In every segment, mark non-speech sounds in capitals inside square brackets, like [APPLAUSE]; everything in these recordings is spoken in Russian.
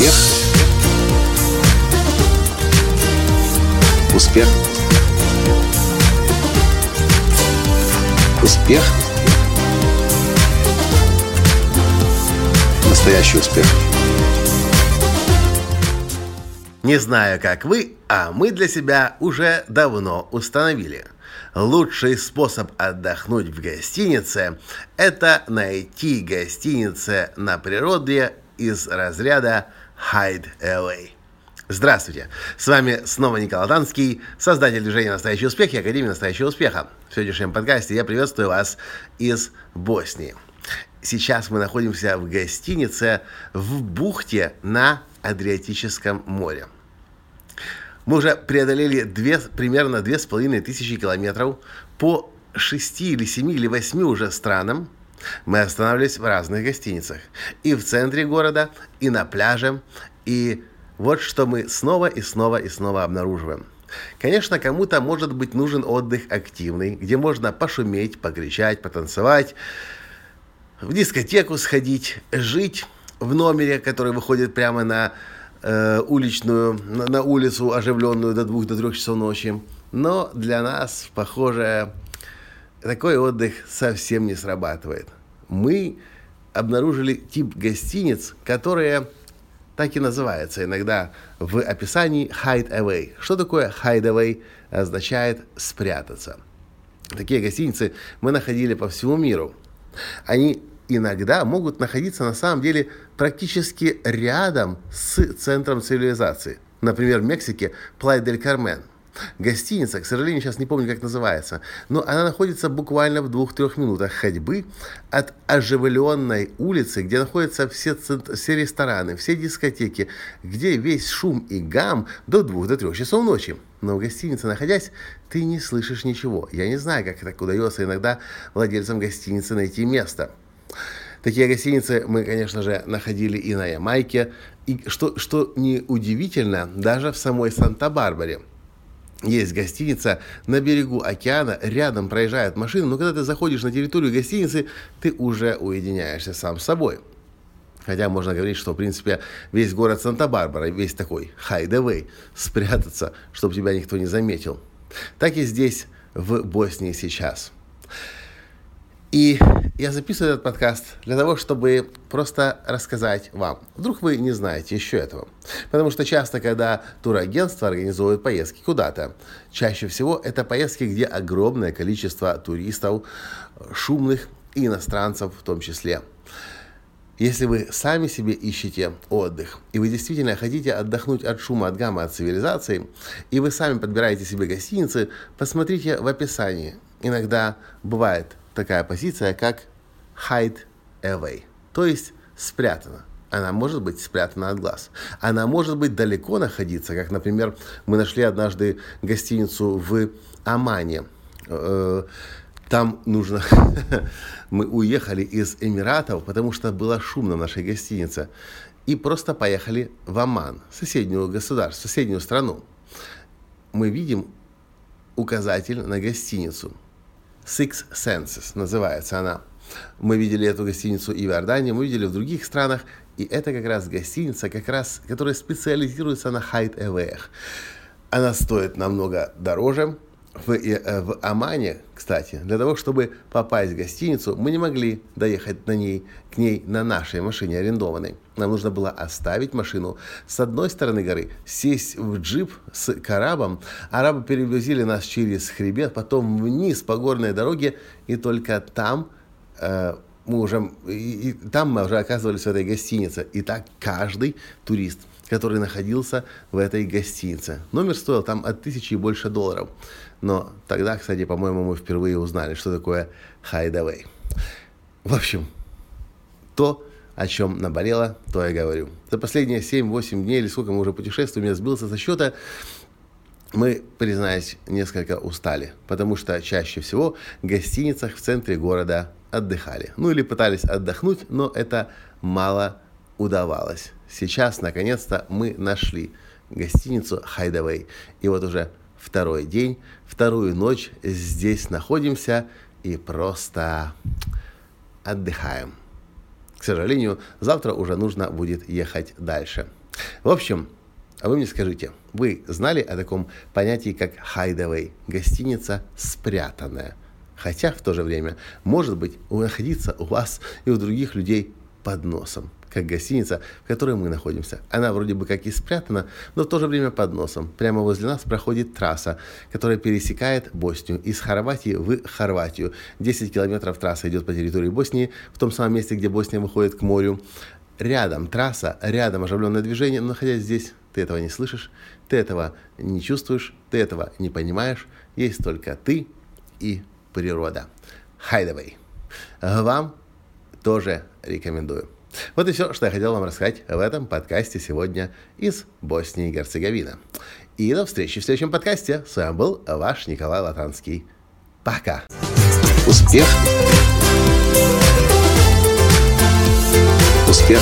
Успех. Успех. Успех. Настоящий успех. Не знаю, как вы, а мы для себя уже давно установили. Лучший способ отдохнуть в гостинице – это найти гостинице на природе из разряда Hide Away. Здравствуйте! С вами снова Николай Танский, создатель движения «Настоящий успех» и Академии «Настоящего успеха». В сегодняшнем подкасте я приветствую вас из Боснии. Сейчас мы находимся в гостинице в бухте на Адриатическом море. Мы уже преодолели две, примерно две с половиной тысячи километров по шести или семи или восьми уже странам. Мы останавливались в разных гостиницах. И в центре города, и на пляже. И вот что мы снова и снова и снова обнаруживаем. Конечно, кому-то может быть нужен отдых активный, где можно пошуметь, покричать, потанцевать, в дискотеку сходить, жить в номере, который выходит прямо на э, уличную, на, на улицу оживленную до двух, до трех часов ночи. Но для нас, похоже, такой отдых совсем не срабатывает. Мы обнаружили тип гостиниц, которые так и называются иногда в описании hide away. Что такое hide away? Означает спрятаться. Такие гостиницы мы находили по всему миру. Они иногда могут находиться на самом деле практически рядом с центром цивилизации. Например, в Мексике Плай-дель-Кармен. Гостиница, к сожалению, сейчас не помню, как называется, но она находится буквально в двух-трех минутах ходьбы от оживленной улицы, где находятся все, все рестораны, все дискотеки, где весь шум и гам до двух, до трех часов ночи. Но в гостинице, находясь, ты не слышишь ничего. Я не знаю, как так удается иногда владельцам гостиницы найти место. Такие гостиницы мы, конечно же, находили и на Ямайке. И что, что неудивительно, даже в самой Санта-Барбаре. Есть гостиница на берегу океана, рядом проезжают машины, но когда ты заходишь на территорию гостиницы, ты уже уединяешься сам с собой. Хотя можно говорить, что, в принципе, весь город Санта-Барбара, весь такой хайдевей, спрятаться, чтобы тебя никто не заметил. Так и здесь, в Боснии сейчас. И я записываю этот подкаст для того, чтобы просто рассказать вам. Вдруг вы не знаете еще этого. Потому что часто, когда турагентство организовывает поездки куда-то, чаще всего это поездки, где огромное количество туристов, шумных и иностранцев в том числе. Если вы сами себе ищете отдых, и вы действительно хотите отдохнуть от шума, от гамма, от цивилизации, и вы сами подбираете себе гостиницы, посмотрите в описании. Иногда бывает такая позиция, как hide away, то есть спрятана. Она может быть спрятана от глаз. Она может быть далеко находиться, как, например, мы нашли однажды гостиницу в Омане. Э, там нужно... [LAUGHS] мы уехали из Эмиратов, потому что было шумно в нашей гостинице. И просто поехали в Оман, соседнюю государство, соседнюю страну. Мы видим указатель на гостиницу – Six Senses называется она. Мы видели эту гостиницу и в Иордании, мы видели в других странах, и это как раз гостиница, как раз, которая специализируется на hide Она стоит намного дороже, в, э, в Омане, кстати, для того, чтобы попасть в гостиницу, мы не могли доехать на ней, к ней на нашей машине арендованной. Нам нужно было оставить машину с одной стороны горы, сесть в джип с карабом. Арабы перевозили нас через хребет, потом вниз по горной дороге, и только там э, мы уже, и, и там мы уже оказывались в этой гостинице. И так каждый турист который находился в этой гостинице. Номер стоил там от тысячи и больше долларов. Но тогда, кстати, по-моему, мы впервые узнали, что такое hideaway. В общем, то, о чем наболело, то я говорю. За последние 7-8 дней или сколько мы уже путешествуем, я сбился со счета, мы, признаюсь, несколько устали, потому что чаще всего в гостиницах в центре города отдыхали. Ну или пытались отдохнуть, но это мало удавалось. Сейчас, наконец-то, мы нашли гостиницу Hideaway. И вот уже второй день, вторую ночь здесь находимся и просто отдыхаем. К сожалению, завтра уже нужно будет ехать дальше. В общем, а вы мне скажите, вы знали о таком понятии, как hideaway, гостиница спрятанная? Хотя в то же время, может быть, находиться у вас и у других людей под носом, как гостиница, в которой мы находимся. Она вроде бы как и спрятана, но в то же время под носом. Прямо возле нас проходит трасса, которая пересекает Боснию из Хорватии в Хорватию. 10 километров трасса идет по территории Боснии, в том самом месте, где Босния выходит к морю. Рядом трасса, рядом оживленное движение, но находясь здесь, ты этого не слышишь, ты этого не чувствуешь, ты этого не понимаешь. Есть только ты и природа. Хайдавей. Вам тоже рекомендую. Вот и все, что я хотел вам рассказать в этом подкасте сегодня из Боснии и Герцеговины. И до встречи в следующем подкасте. С вами был ваш Николай Латанский. Пока. Успех. Успех.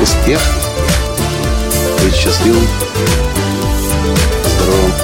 Успех. Быть счастливым, здоровым